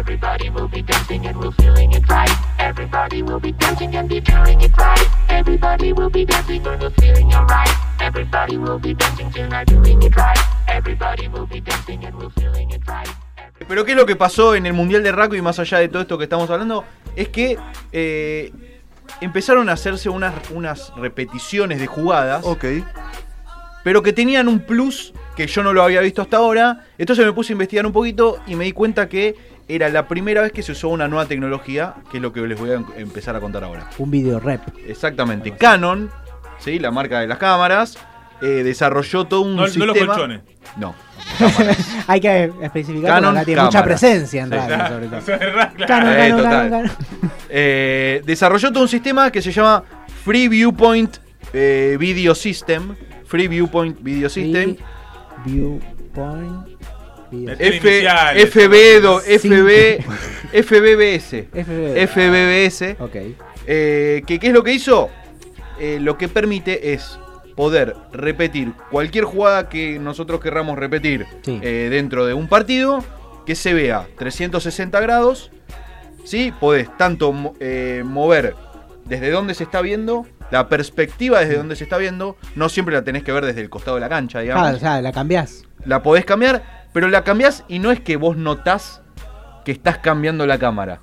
Everybody will be dancing and we're feeling it right. Everybody will be dancing and be feeling it right. Everybody will be dancing and we're feeling alright. Everybody will be dancing tonight, doing it right. Everybody will be dancing and we're feeling it right. Pero ¿qué es lo que pasó en el Mundial de Rugby, más allá de todo esto que estamos hablando? Es que eh, empezaron a hacerse unas, unas repeticiones de jugadas, Ok. pero que tenían un plus que yo no lo había visto hasta ahora. Entonces me puse a investigar un poquito y me di cuenta que era la primera vez que se usó una nueva tecnología, que es lo que les voy a em- empezar a contar ahora. Un video rep. Exactamente. Canon, ¿sí? la marca de las cámaras, eh, desarrolló todo un No, no sistema... los colchones. No. Hay que especificar Canon, acá tiene mucha presencia en radio, sobre todo. Canon, Eh, Canon. Canon. Eh, desarrolló todo un sistema que se llama Free Viewpoint eh, Video System. Free Viewpoint Video System. Viewpoint. F. FB. FB, FBBS. FB. FBBS. Ok. Eh, que, ¿Qué es lo que hizo? Eh, lo que permite es poder repetir cualquier jugada que nosotros querramos repetir Sí. eh, dentro de un partido que se vea 360 grados. ¿sí? Podés tanto mo- eh, mover desde donde se está viendo, la perspectiva desde donde se está viendo, no siempre la tenés que ver desde el costado de la cancha, digamos. Claro, o sea, la cambiás. La podés cambiar, pero la cambiás y no es que vos notás que estás cambiando la cámara,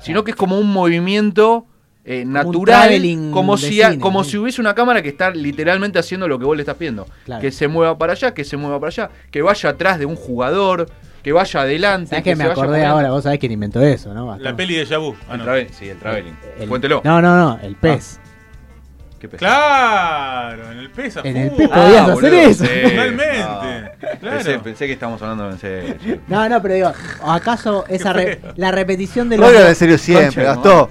sino que es como un movimiento eh, natural, traveling como, de si, a- cine, como sí. si hubiese una cámara que está literalmente haciendo lo que vos le estás pidiendo. Claro. Que se mueva para allá, que se mueva para allá, que vaya atrás de un jugador, que vaya adelante. ¿Sabes que me se vaya acordé ahora? Vos sabés quién inventó eso, ¿no? La peli de Yabu. Ah, no. sí, el traveling. El- Cuéntelo. No, no, no, el pez. Qué. Claro, en el PES. En el. PES podías Ah, hacer boludo, eso. sí. Totalmente, No. claro. Pensé, pensé que estábamos hablando en serio. No, no, pero digo, ¿acaso esa re- la repetición de No los en serio siempre, Gastón.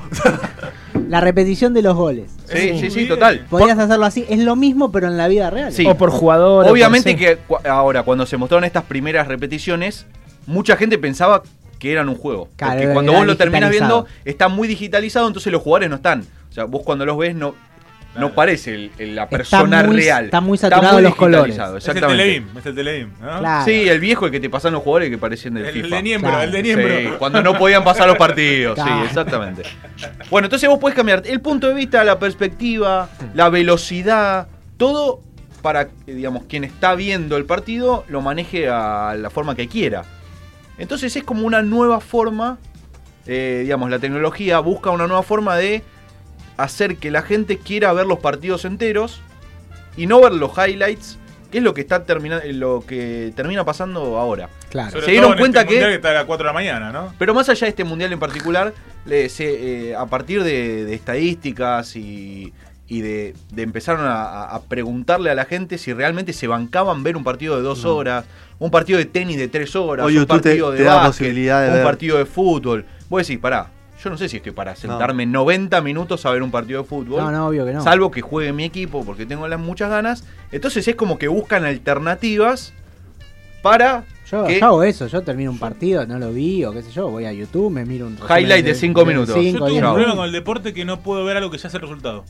la repetición de los goles? Sí, sí, sí, total. Podías hacerlo así, es lo mismo pero en la vida real. Sí. O por jugador. por- Obviamente que cu- ahora, cuando se mostraron estas primeras repeticiones, mucha gente pensaba que eran un juego. Claro, porque cuando vos lo terminás digitalizado. viendo, está muy digitalizado, entonces los jugadores no están. O sea, vos cuando los ves no, no parece el- el- la persona muy- real. está muy saturado los colores. Es el Exactamente. Es el. Claro. Sí, el viejo el que te pasan los jugadores que parecían del El, FIFA. de Niembro, Claro. el de Niembro. Sí, cuando no podían pasar los partidos, sí, exactamente. Bueno, entonces vos podés cambiar el punto de vista, la perspectiva, la velocidad, todo para que, digamos, quien está viendo el partido lo maneje a la forma que quiera. Entonces es como una nueva forma, eh, digamos, la tecnología busca una nueva forma de hacer que la gente quiera ver los partidos enteros y no ver los highlights, que es lo que está terminando, lo que termina pasando ahora. Claro. Sobre Se dieron todo en cuenta este que- mundial está a las 4 de la mañana, ¿no? Pero más allá de este mundial en particular, le- se, eh, a partir de, de estadísticas y, y de, de empezaron a, preguntarle a la gente si realmente se bancaban ver un partido de dos horas, un partido de tenis de tres horas, un te- partido de te básquet, posibilidad de un ver. partido de fútbol. Vos decís, pará, yo no sé si estoy para sentarme 90 minutos a ver un partido de fútbol. No, no, obvio que no. Salvo que juegue mi equipo porque tengo las muchas ganas. Entonces es como que buscan alternativas para Yo, que yo hago eso, yo termino un partido, no lo vi o qué sé yo, voy a YouTube, me miro un Highlight de cinco minutos. Yo cinco, diez un problema con el deporte que no puedo ver algo que ya hace el resultado.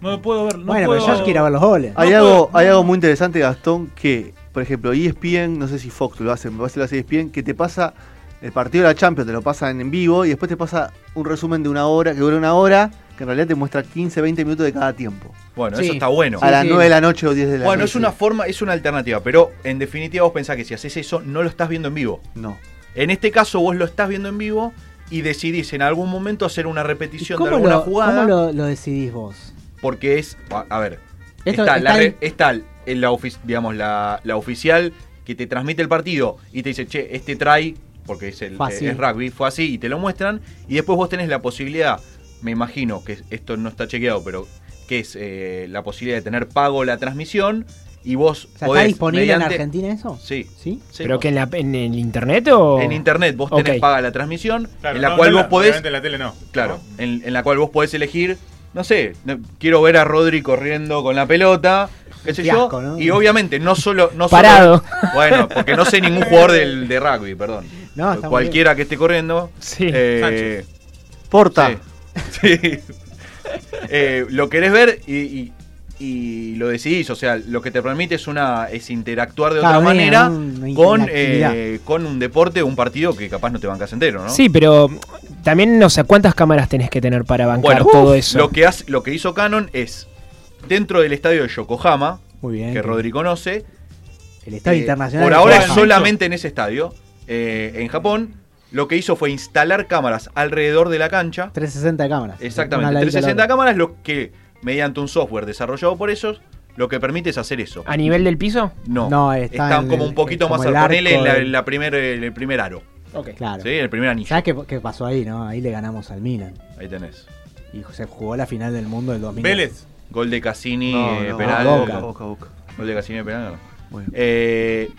No me puedo ver. No bueno, puedo... pero yo quiero ver los goles. Hay, No algo, puedo- hay algo muy interesante, Gastón, que, por ejemplo, ESPN, no sé si Fox lo hace, me parece que lo hace ESPN, que te pasa el partido de la Champions, te lo pasan en vivo y después te pasa un resumen de una hora, que dura una hora, que en realidad te muestra 15, 20 minutos de cada tiempo. Bueno, Sí. eso está bueno. a las sí. 9 de la noche o 10 de la Bueno, noche. es una forma, es una alternativa, pero en definitiva vos pensás que si haces eso no lo estás viendo en vivo. No. En este caso vos lo estás viendo en vivo y decidís en algún momento hacer una ¿Y repetición de ¿Cómo, alguna lo, jugada cómo lo, lo decidís vos? porque es, a, a ver, Esto está, la está re- en- está la, digamos, la, la oficial que te transmite el partido y te dice, che, este try, porque es, el, es rugby, fue así, y te lo muestran, y después vos tenés la posibilidad, me imagino que esto no está chequeado, pero que es eh, la posibilidad de tener pago la transmisión y vos O sea, ¿está podés, disponible en Argentina eso? Sí, ¿Sí? sí. ¿Pero que en, la, en el internet o...? En internet vos tenés Ok. paga la transmisión, Claro, en la no, cual no vos podés, en la tele no. claro, ¿no? en, en la cual vos podés elegir no sé, no- quiero ver a Rodri corriendo con la pelota, qué sé Fiasco, yo. ¿no? Y obviamente no solo... No Parado. solo- bueno, porque no sé ningún jugador del, de rugby, perdón. No, Cualquiera que esté corriendo. Sí. eh, Porta. Sí. Sí. Eh, lo querés ver y, y- y lo decidís. O sea, lo que te permite es una es interactuar de otra manera con, eh, con un deporte o un partido que capaz no te bancas entero, ¿no? Sí, pero también, no sé, ¿cuántas cámaras tenés que tener para bancar Bueno, todo eso? Lo que, hace- lo que hizo Canon es dentro del estadio de Yokohama, Muy bien. que Rodri conoce. El Estadio Internacional. Por ahora es solamente en ese estadio. Eh, en Japón, lo que hizo fue instalar cámaras alrededor de la cancha. 360 de cámaras. Exactamente, Una al ladito de la 360 otra. cámaras, lo que mediante un software desarrollado por ellos, lo que permite es hacer eso. ¿A nivel del piso? No, No, está están como un poquito como más el a ponerle en arco la, del- en la primer, en el primer aro. Ok. Claro. ¿sí? En el primer anillo. ¿Sabes qué, qué pasó ahí, no? Ahí le ganamos al Milan. Ahí tenés. Y se jugó la final del mundo del 2000. Vélez. Gol de Cassini, No, eh, no, penal. Boca. Boca, Boca. Gol de Cassini, penal. no. Muy bien. Eh,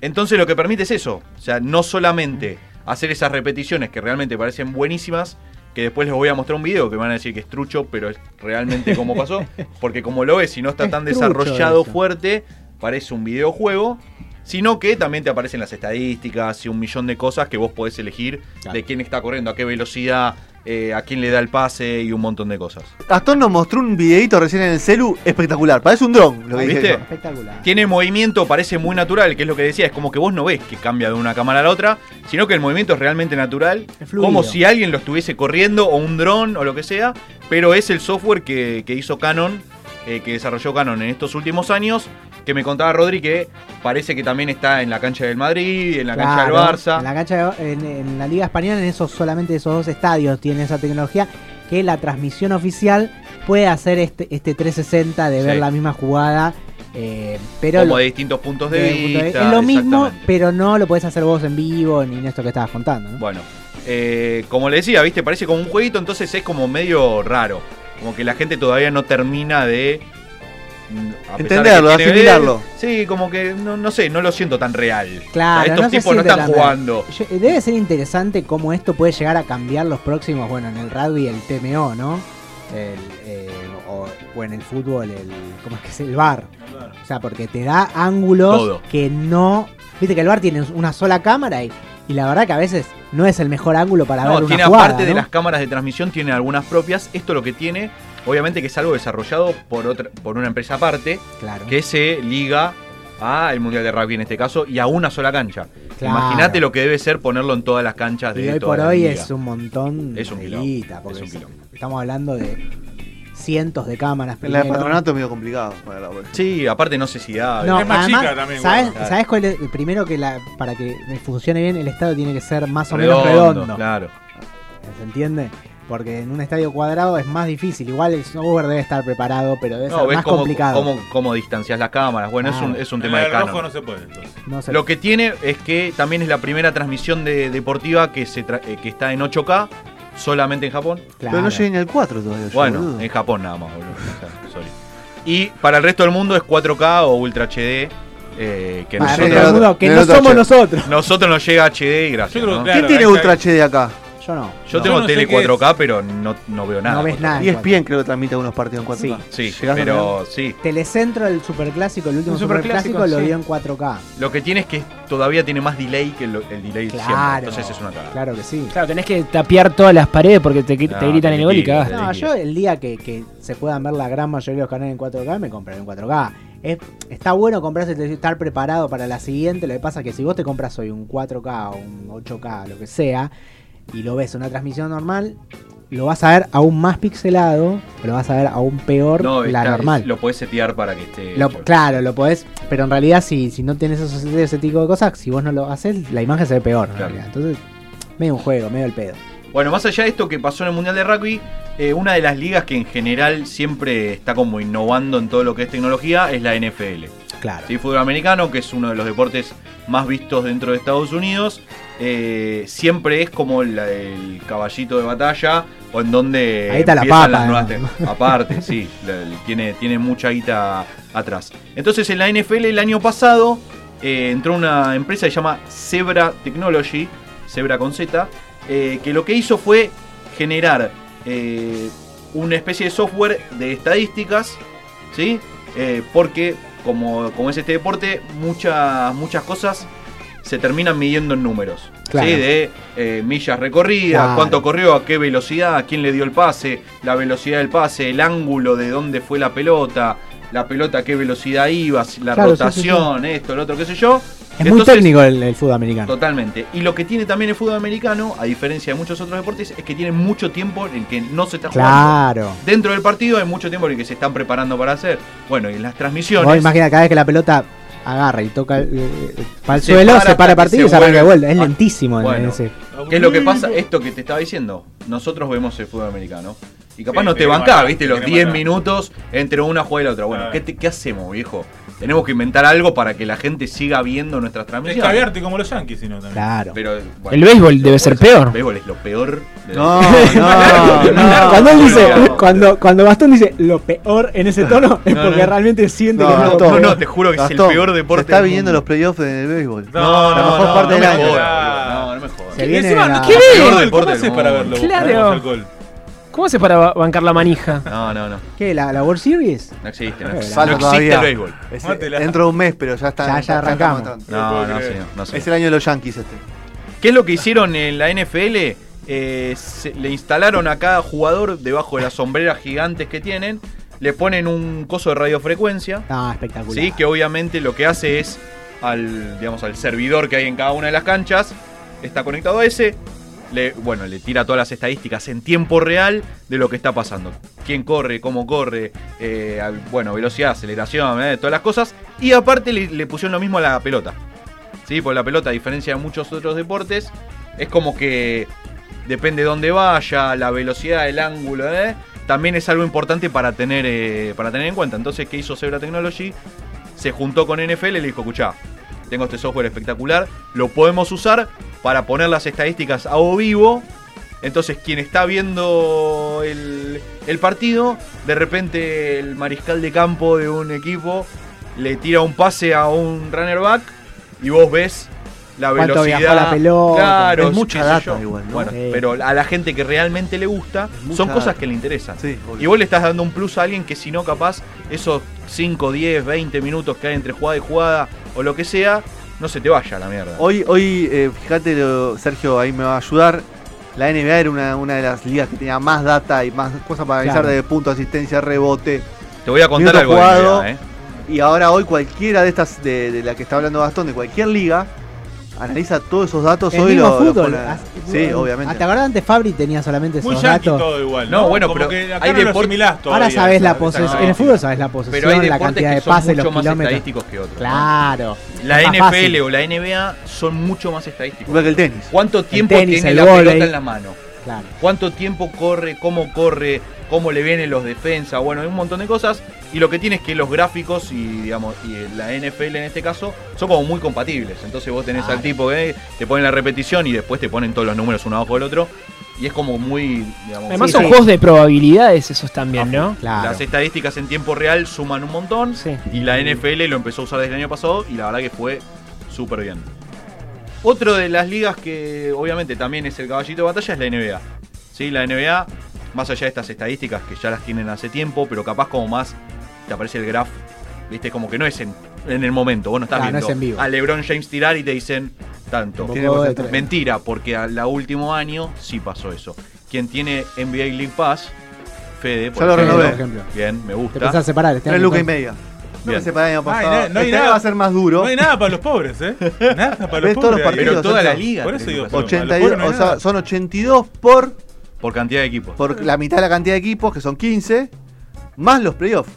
entonces lo que permite es eso. O sea, no solamente hacer esas repeticiones que realmente parecen buenísimas, que después les voy a mostrar un video que me van a decir que es trucho, pero es realmente como pasó. Porque como lo ves, si no está Es tan desarrollado eso. fuerte, parece un videojuego. Sino que también te aparecen las estadísticas y un millón de cosas que vos podés elegir Claro. de quién está corriendo, a qué velocidad, eh, a quién le da el pase y un montón de cosas. Gastón nos mostró un videito recién en el celu espectacular. Parece un dron lo que ¿Viste? Espectacular. Tiene movimiento, parece muy natural, que es lo que decía, es como que vos no ves que cambia de una cámara a la otra, sino que el movimiento es realmente natural, Es como si alguien lo estuviese corriendo o un dron o lo que sea, pero es el software que, que hizo Canon, eh, que desarrolló Canon en estos últimos años, que me contaba Rodri que parece que también está en la cancha del Madrid, en la cancha del Barça. En la, cancha de- en, en la Liga Española, en esos solamente esos dos estadios tiene esa tecnología que la transmisión oficial puede hacer este, este 360 de ver la misma jugada. eh, pero como lo- de distintos puntos de punto de- vista. es lo mismo, pero no lo puedes hacer vos en vivo ni en esto que estabas contando. ¿no? Bueno, eh, como le decía, viste, parece como un jueguito, entonces es como medio raro. Como que la gente todavía no termina de. Entenderlo, asimilarlo. Sí, como que no, no sé, no lo siento tan real. Claro, O sea, estos no tipos no están real. jugando. Yo- Debe ser interesante cómo esto puede llegar a cambiar los próximos, bueno, en el rugby el TMO, ¿no? El, eh, o, o en el fútbol el, ¿cómo es que es? El bar. O sea, porque te da ángulos Todo. que no... Viste que el bar tiene una sola cámara y, y la verdad que a veces no es el mejor ángulo para No, ver una tiene jugada, aparte de las cámaras de transmisión, tiene algunas propias. Esto lo que tiene, obviamente que es algo desarrollado por otra, por una empresa aparte, Claro. que se liga a el Mundial de Rugby en este caso y a una sola cancha. Claro. Imagínate lo que debe ser ponerlo en todas las canchas de Y hoy toda por hoy es un montón Es un de quilombo, guita, porque es un es- quilombo. estamos hablando de cientos de cámaras. En la de patronato es medio complicado. Sí, aparte no sé si da. No, Es más además, chica también, ¿sabes, claro. ¿sabes cuál es? Primero que la, para que funcione bien el estadio tiene que ser más o menos redondo. Claro. ¿Se entiende? Porque en un estadio cuadrado es más difícil. Igual el software debe estar preparado, pero debe No, ser ves más cómo, complicado. cómo, cómo distancias las cámaras. Bueno, es un, Claro. es un En tema de rojo no se puede, entonces. No sé. Lo que tiene es que también es la primera transmisión de, deportiva que, se tra- eh, que está en 8K, solamente en Japón. Claro. Pero no llegué ni al 4 todavía. Bueno, boludo. en Japón nada más, boludo. O sea, sorry. Y para el resto del mundo es 4K o Ultra HD. eh, que Para el nosotros, que no somos nosotros. nosotros nos llega HD y gracias. ¿Quién tiene Ultra. HD acá? Yo no. Yo No, tengo yo no sé tele qué es. 4K, pero no, no veo nada. No ves nada. Y ESPN creo que transmite algunos partidos en 4K. Sí. Sí, ¿Llegás a pero sí. Telecentro, el superclásico, el último El superclásico, superclásico lo sí. dio en 4K. Lo que tiene es que todavía tiene más delay que el, el delay siempre. Claro. Entonces es una cagada. Claro que sí. Claro, tenés que tapiar todas las paredes porque te, te gritan te el gol y te No, yo el día que, que se puedan ver la gran mayoría de los canales en 4K, me compraré en 4K. Es- está bueno comprarse, estar preparado para la siguiente. Lo que pasa es que si vos te compras hoy un 4K o un 8K, lo que sea, y lo ves en una transmisión normal, lo vas a ver aún más pixelado, lo vas a ver aún peor No, la está- normal. Lo puedes setear para que esté. Lo- claro, lo podés, pero en realidad si, si no esos, ese tipo de cosas, si vos no lo haces, la imagen se ve peor. en Claro. realidad. Entonces, medio un juego, medio el pedo. Bueno, más allá de esto que pasó en el Mundial de Rugby, eh, una de las ligas que en general siempre está como innovando en todo lo que es tecnología es la NFL. Claro. Sí, fútbol americano, que es uno de los deportes más vistos dentro de Estados Unidos, eh, siempre es como el caballito de batalla o en donde Ahí está la papa, las nuevas aparte, sí, tiene, tiene mucha guita atrás. Entonces en la NFL el año pasado eh, entró una empresa que se llama Zebra Technology, Zebra con Z, eh, que lo que hizo fue generar una especie de software de estadísticas, ¿sí? Porque como, como es este deporte, muchas, muchas cosas se terminan midiendo en números. Claro. ¿sí? De eh, millas recorridas, Claro. cuánto corrió, a qué velocidad, a quién le dio el pase, la velocidad del pase, el ángulo de dónde fue la pelota, la pelota a qué velocidad iba, la Claro, sí, sí, sí. rotación, esto, lo otro, qué sé yo. Es muy técnico el, el fútbol americano. Totalmente. Y lo que tiene también el fútbol americano, a diferencia de muchos otros deportes, es que tiene mucho tiempo en que no se está jugando. Claro. Dentro del partido hay mucho tiempo en el que se están preparando para hacer. Bueno, y en las transmisiones. Vos imagina cada vez que la pelota agarra y toca el, para el Se suelo, para se para el partido se y se arranca de vuelta. Es Ah, lentísimo en bueno. ese. ¿Qué es lo que pasa? Esto que te estaba diciendo. Nosotros vemos el fútbol americano. Y capaz Sí, no te mata, ¿viste? te Los quiere 10 matar. minutos entre una jugada y la otra. Bueno, Ah. ¿qué, te- qué hacemos, viejo? Tenemos que inventar algo para que la gente siga viendo nuestras Es transmisiones. caviarte como los yankees, si no también. Claro. Pero, bueno, El béisbol debe ser peor. El béisbol es lo peor. de- No, no, no. cuando él dice, no. cuando, cuando Gastón dice lo peor en ese tono, es No, porque no. realmente siente No, que es. No, peor. no, te juro que es el peor deporte. Se está mundo. los playoffs del béisbol. No, La no, mejor no, parte no del me año. No, no me jodas. ¿qué el peor ves? deporte ¿Cómo del haces para verlo? Claro. ¿Cómo hace para ba- bancar la manija? No, no, no. ¿Qué? ¿La, la World Series? No existe. No, existe. falta No existe todavía. el béisbol. Mátela. dentro de un mes, pero ya está. Ya- ya arrancamos. No, no, señor, no, señor. Es el año de los Yankees este. ¿Qué es lo que hicieron en la NFL? Eh, se- le instalaron a cada jugador debajo de las sombreras gigantes que tienen, le ponen un coso de radiofrecuencia, Ah, espectacular. ¿sí? que obviamente lo que hace es al, digamos, al servidor que hay en cada una de las canchas, está conectado a ese, bueno, le tira todas las estadísticas en tiempo real de lo que está pasando. Quién corre, cómo corre, eh, bueno, velocidad, aceleración, eh, todas las cosas. Y aparte le, pusieron lo mismo a la pelota. ¿Sí? Porque la pelota, a diferencia de muchos otros deportes, es como que depende de dónde vaya, la velocidad, el ángulo, ¿eh? también es algo importante para tener, para tener en cuenta. Entonces, ¿qué hizo Zebra Technology? Se juntó con NFL y le dijo, escuchá, tengo este software espectacular, lo podemos usar para poner las estadísticas a o vivo. Entonces, quien está viendo el, el partido, de repente el mariscal de campo de un equipo le tira un pase a un runner back y vos ves la velocidad. viajó la pelota. Claro, Es mucha data yo. igual, ¿no? Bueno, Sí. pero a la gente que realmente le gusta, son cosas data. que le interesan. Sí. Y vos le estás dando un plus a alguien que si no capaz esos 5, 10, 20 minutos que hay entre jugada y jugada o lo que sea, no se te vaya a la mierda. Hoy, hoy eh, fíjate, lo- Sergio ahí me va a ayudar. La NBA era una, una de las ligas que tenía más data y más cosas para analizar Claro. de punto, asistencia, rebote. Te voy a contar algo de jugado. NBA, ¿eh? Y ahora hoy cualquiera de estas, de, de la que está hablando Gastón, de cualquier liga, analiza todos esos datos El hoy mismo lo, lo fútbol. pone- As- Sí, obviamente. ¿Te acordás antes Fabri tenía solamente esos Muy datos? todo igual. No, No, bueno, Como pero que acá hay no lo deport- asimilás todavía, Ahora sabes la posesión. En el fútbol sabes la Pero hay posesión, la deportes cantidad que de son pases, mucho los más kilómetros. estadísticos que otros. ¿no? Claro. La Es más NFL fácil. o la NBA son mucho más estadísticos. Igual que el tenis. ¿Cuánto tiempo tenis, tiene el la pelota en la mano? Claro. cuánto tiempo corre, cómo corre, cómo le vienen los defensas, bueno, hay un montón de cosas. Y lo que tiene es que los gráficos y digamos y la NFL en este caso son como muy compatibles. Entonces vos tenés al Claro. tipo que te ponen la repetición y después te ponen todos los números uno abajo del otro. Y es como muy, digamos, Además Sí, son sí. juegos de probabilidades esos también, ¿no? Claro. las estadísticas en tiempo real suman un montón. Sí. Y la NFL lo empezó a usar desde el año pasado y la verdad que fue súper bien. Otro de las ligas que obviamente también es el caballito de batalla es la NBA. ¿Sí? La NBA, más allá de estas estadísticas que ya las tienen hace tiempo, pero capaz como más te aparece el graph, viste, como que no es en, en el momento, vos no estás Claro, no viendo es en vivo. a LeBron James tirar y te dicen tanto. Mentira, porque al último año sí pasó eso. Quien tiene NBA League Pass, Fede, por Ya lo ejemplo. renové. por ejemplo. Bien, me Te gusta. pensás separar este Tres lucas y media. No Bien. me separé el año Ay, pasado. no- no hay este nada- va a ser más duro. No hay nada para los pobres, ¿eh? Nada para los ¿Ves todos los pobres. partidos? Pero toda la liga. Por eso digo, que pero- pasar. a los 82, pobres no hay o sea, son 82 por, Por cantidad de equipos. por la mitad de la cantidad de equipos, que son 15, más los playoffs.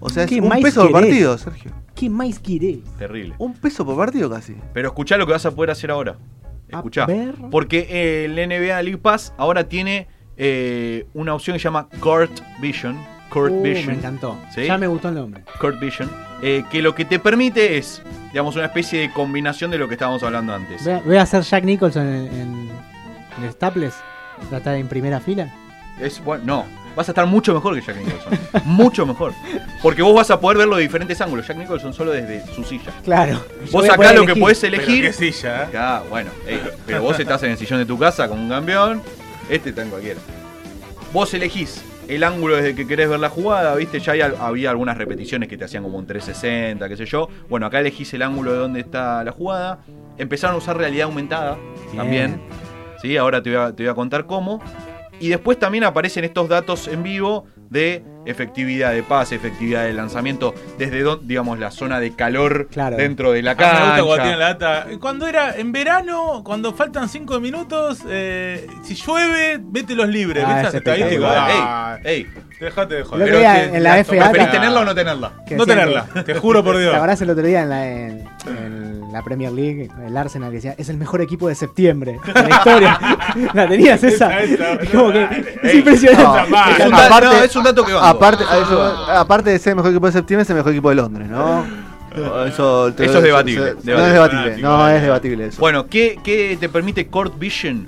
O sea, es ¿Qué un peso por partido, Sergio. ¿Qué más querés? Terrible. Un peso por partido casi. Pero escuchá lo que vas a poder hacer ahora. Escuchá. Porque eh, el NBA League Pass ahora tiene eh, una opción que se llama Court Vision. Court Uh, me Vision. encantó. ¿Sí? Ya me gustó el nombre. Court Vision. eh, que lo que te permite es, digamos, una especie de combinación de lo que estábamos hablando antes. Voy a, voy a hacer Jack Nicholson en, en, en Staples. Va a estar en primera fila. Es, bueno, no, vas a estar mucho mejor que Jack Nicholson. mucho mejor. Porque vos vas a poder verlo de diferentes ángulos. Jack Nicholson solo desde su silla. Claro. Vos acá lo que elegir. podés Pero elegir. qué silla, ¿eh? Acá, bueno, ey, pero vos estás en el sillón de tu casa como un campeón. Este está en cualquiera. Vos elegís el ángulo desde que querés ver la jugada, ¿viste? Ya hay había algunas repeticiones que te hacían como un 360, qué sé yo. Bueno, acá elegís el ángulo de dónde está la jugada. Empezaron a usar realidad aumentada Bien. también. ¿sí? Ahora te voy, a, te voy a contar cómo. Y después también aparecen estos datos en vivo de efectividad de pase, efectividad de lanzamiento, desde don- digamos la zona de calor Claro. dentro de la Ah, me gusta cuando cancha. la data. Cuando era en verano, cuando faltan 5 minutos, eh, si llueve, vete los libres. Ah, ¿Ves es esa estadística? espectacular. Ah, Ey, ey, Dejate de El joder. otro pero te- en la la- FA ¿Preferís tenerla o no tenerla? No tenerla, que- te juro por Dios. ¿Te acordás el otro día en la, en, en la Premier League, el Arsenal, que decía, es el mejor equipo de septiembre de la historia? ¿La tenías esa? Esa, esa, Es como que es Ey, impresionante. no. Es un, Aparte- dato, no, es un dato que va. Aparte, eso- aparte de ser el mejor equipo de septiembre, es el mejor equipo de Londres, ¿no? Eso, te- Eso es debatible, No debatible. es debatible, Fanático, no es debatible eso. Bueno, ¿qué, qué te permite Court Vision?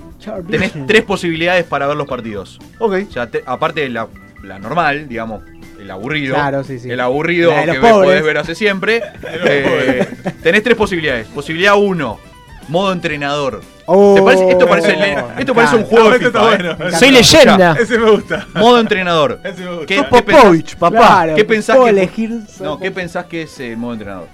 Tenés tres posibilidades para ver los partidos. ok. O sea, te- aparte de la, la normal, digamos, el aburrido. Claro, sí, sí. El aburrido que ves- podés ver hace siempre. Eh, tenés tres posibilidades. Posibilidad 1, modo entrenador. Oh, ¿Te parece- esto parece, me esto parece un encanta. juego de está FIFA, ¿eh? bueno. Soy leyenda. Ese me gusta. Modo entrenador. Ese me gusta. ¿Qué, qué Popovich, papá. Claro, ¿Qué pensás puedo que- elegir no, ¿qué pensás que es el modo entrenador?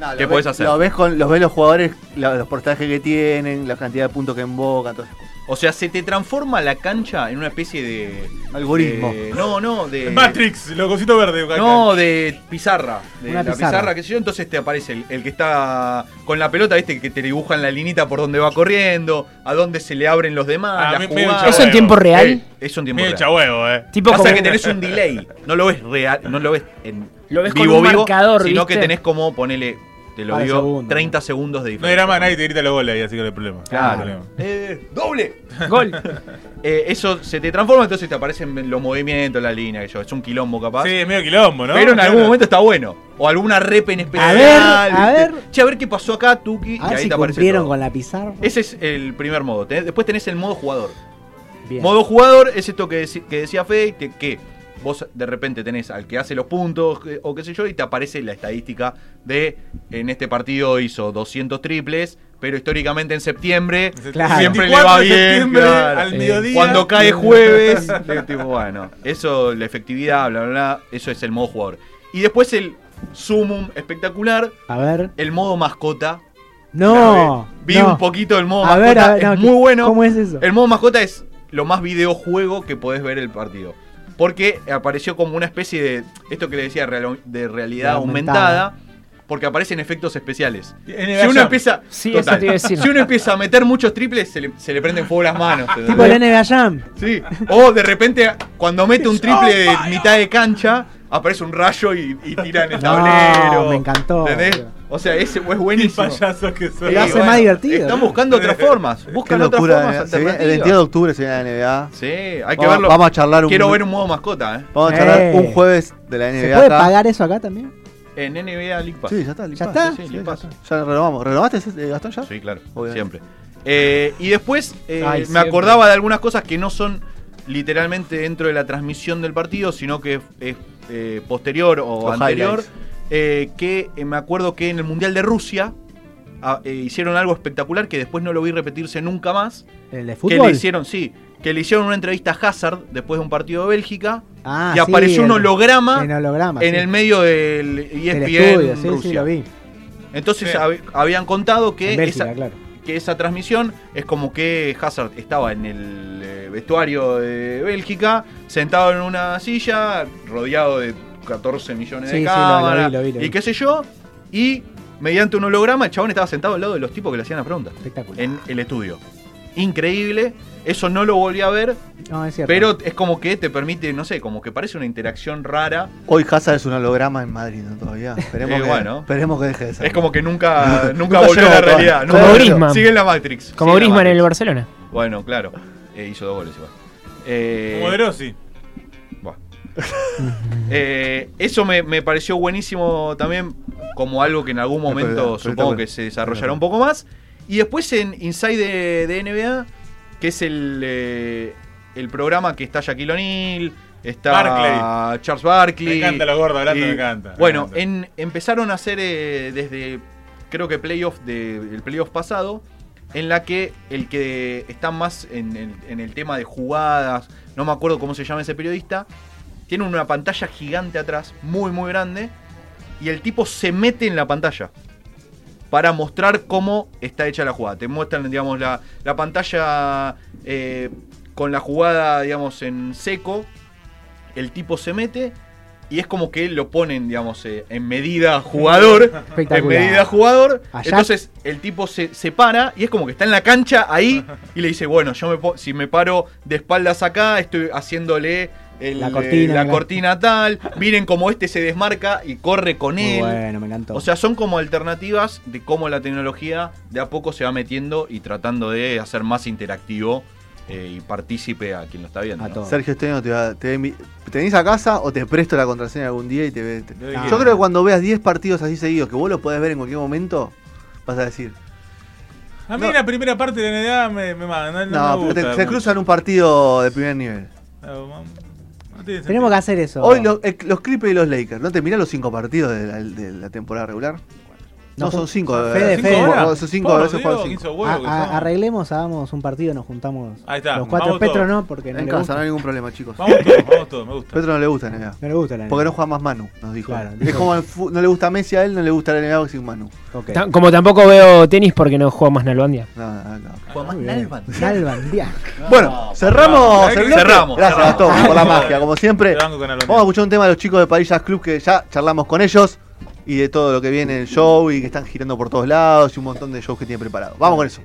No, ¿Qué ves- podés hacer? Lo ves, con, los ves los jugadores, la- los porcentajes que tienen, la cantidad de puntos que invocan, todas esas cosas. O sea, se te transforma la cancha en una especie de. Algoritmo. de- no, no, de. Matrix, los cositos verdes. No, de pizarra. De Una la pizarra. pizarra. qué sé yo. Entonces te aparece el, el que está con la pelota, ¿viste? Que te dibujan la linita por donde va corriendo, a dónde se le abren los demás. Ah, la me- medio jugada. ¿Eso en tiempo real? Eh, eso en tiempo Medio real. huevo, eh. Tipo Pasa como que tenés un delay. No lo ves real, no lo ves en Lo ves con vivo un vivo, marcador, sino ¿viste? que tenés como ponele, te lo Para digo, segundos. 30 segundos de No diferencia. era más nadie te grita los goles ahí, así que no hay problema. Claro. No hay problema. Eh, doble. Gol. Eh, eso se te transforma, entonces te aparecen los movimientos, la línea, que yo. Es un quilombo capaz. Sí, es medio quilombo, ¿no? Pero en algún momento está bueno. O alguna rep en especial. ver, a ver. Che, a ver qué pasó acá, Tuki. A y ver ahí si te aparece cumplieron todo. con la pizarra. Ese es el primer modo. Después tenés el modo jugador. Bien. Modo jugador es esto que, decía Fede, que, que vos de repente tenés al que hace los puntos eh, o qué sé yo, y te aparece la estadística de en este partido hizo 200 triples, pero históricamente en septiembre Claro. siempre le 24 va bien. claro. al Eh, mediodía. Cuando cae jueves, tipo, bueno, eso, la efectividad, bla, bla, bla, eso es el modo jugador. Y después el sumum espectacular, A ver. el modo mascota. No. Vi no. un poquito del modo A mascota, ver, a ver, es no, muy bueno. ¿Cómo es eso? El modo mascota es lo más videojuego que podés ver el partido. Porque apareció como una especie de. Esto que le decía, real- de realidad De aumentada. aumentada. porque aparecen efectos especiales. Si uno empieza. Sí, eso te iba a decir. Si uno empieza a meter muchos triples, se le, se le prenden fuego las manos. Tipo el NBA Jam. Sí. O de repente, cuando mete un triple de mitad de cancha, aparece un rayo y, y tira en el No, tablero. me encantó, ¿Entendés? O sea, ese es Qué buenísimo. payasos que son. Lo hace más divertido, Están buscando otras formas. Qué Buscan otras locura. formas eh. El alternativas. 22 de octubre se viene la NBA. Sí, hay que Vamos- verlo. vamos a charlar un- Quiero ver un modo mascota, ¿eh? Vamos a Eh. charlar un jueves de la NBA. ¿Se puede acá. pagar eso acá también? En NBA League Pass. Sí, ya está. ¿Ya Pass, está? Sí, Sí, League ya Pass. está. Ya renovamos. ¿Renovaste ese, eh, Gastón ya? Sí, claro. Obviamente. Siempre. Eh, y después eh, Ay, me siempre. acordaba de algunas cosas que no son literalmente dentro de la transmisión del partido, sino que es eh, posterior o Los anterior. highlights. Eh, que eh, me acuerdo que en el Mundial de Rusia ah, eh, hicieron algo espectacular que después no lo vi repetirse nunca más. ¿El de Que fútbol? le hicieron, sí, que le hicieron una entrevista a Hazard después de un partido de Bélgica Ah, y sí, apareció un holograma En holograma. en sí. el medio del El ESPN estudio, sí, Rusia. sí, lo vi. Entonces hab- habían contado que En Bélgica, esa, claro. que esa transmisión es como que Hazard estaba en el eh, vestuario de Bélgica, sentado en una silla, rodeado de 14 millones Sí, de sí, lo- lo cámaras vi, lo vi, lo y qué sé yo, y mediante un holograma el chabón estaba sentado al lado de los tipos que le hacían las preguntas Espectacular. en el estudio. Increíble, eso no lo volví a ver, No, es cierto. pero es como que te permite, no sé, como que parece una interacción rara. Hoy Hazard es un holograma en Madrid ¿no? todavía. Esperemos, Eh, que, bueno. esperemos que deje de ser. Es como que nunca, nunca volvió a la realidad. como nunca- Griezmann. Sigue en la Matrix. Como sigue en la Griezmann en el. Barcelona. Bueno, claro. Eh, hizo dos goles igual. Eh, Como De Rossi. Eh, eso me, me pareció buenísimo también, como algo que en algún momento supongo que se desarrollará un poco más. Y después en Inside de, de NBA, que es el, eh, el programa que está Shaquille O'Neal, está Barkley. Charles Barkley. Me encanta los gordos hablando, y- me encanta. me Bueno, encanta. en, empezaron a hacer eh, desde creo que playoff de, el playoff pasado, en la que el que está más en el, en el tema de jugadas, no me acuerdo cómo se llama ese periodista, tiene una pantalla gigante atrás, muy muy grande, y el tipo se mete en la pantalla para mostrar cómo está hecha la jugada. Te muestran, digamos, la, la pantalla eh, con la jugada, digamos, en seco. El tipo se mete y es como que lo ponen, digamos, eh, en medida jugador. en medida jugador. Allá- Entonces el tipo se, se para y es como que está en la cancha ahí y le dice, bueno, yo me si me paro de espaldas acá, estoy haciéndole el- La cortina, la la- cortina tal. Miren cómo este se desmarca y corre con Muy él. bueno, me encantó. O sea, son como alternativas de cómo la tecnología de a poco se va metiendo y tratando de hacer más interactivo eh, y partícipe a quien lo está viendo. A ¿no? todos. Sergio Esteno te va, te ¿te venís a casa o te presto la contraseña algún día y te ve. te- Ah. Yo creo que cuando veas 10 partidos así seguidos, que vos los podés ver en cualquier momento, vas a decir. A mí No. la primera parte de la NBA me, me manda. No, no, No, me pero te- se mucho. cruzan un partido de primer nivel. No, no tiene Tenemos que hacer eso. Hoy lo- eh, los Clippers y los Lakers, ¿no te mirás los 5 partidos de la, de la temporada regular? No, No, son 5. Fede, ¿Cinco Fede. horas? Son 5 Por veces Dios, juegan qué 5. insobuelo A- arreglemos, hagamos un partido, nos juntamos Ahí está, los cuatro. vamos Petro todos. no, porque no En le casa, gusta. no hay ningún problema, chicos. Vamos todos, vamos todos, me gusta. Petro no le gusta la NBA. No le gusta la Porque no juega más Manu, nos dijo. Claro, es como no le gusta a Messi a él, no le gusta la NBA sin Manu. Como tampoco veo tenis porque no juego más Nalbandia. No, no, no. Juega más Muy bien. Nalban. Nalban, ya. Bueno, cerramos cerramos, Gracias. Gastón por la magia, como siempre. Vamos a escuchar un tema de los chicos de Paris Jazz Club que ya charlamos con ellos y de todo lo que viene el show y que están girando por todos lados y un montón de shows que tienen preparado. Vamos con eso.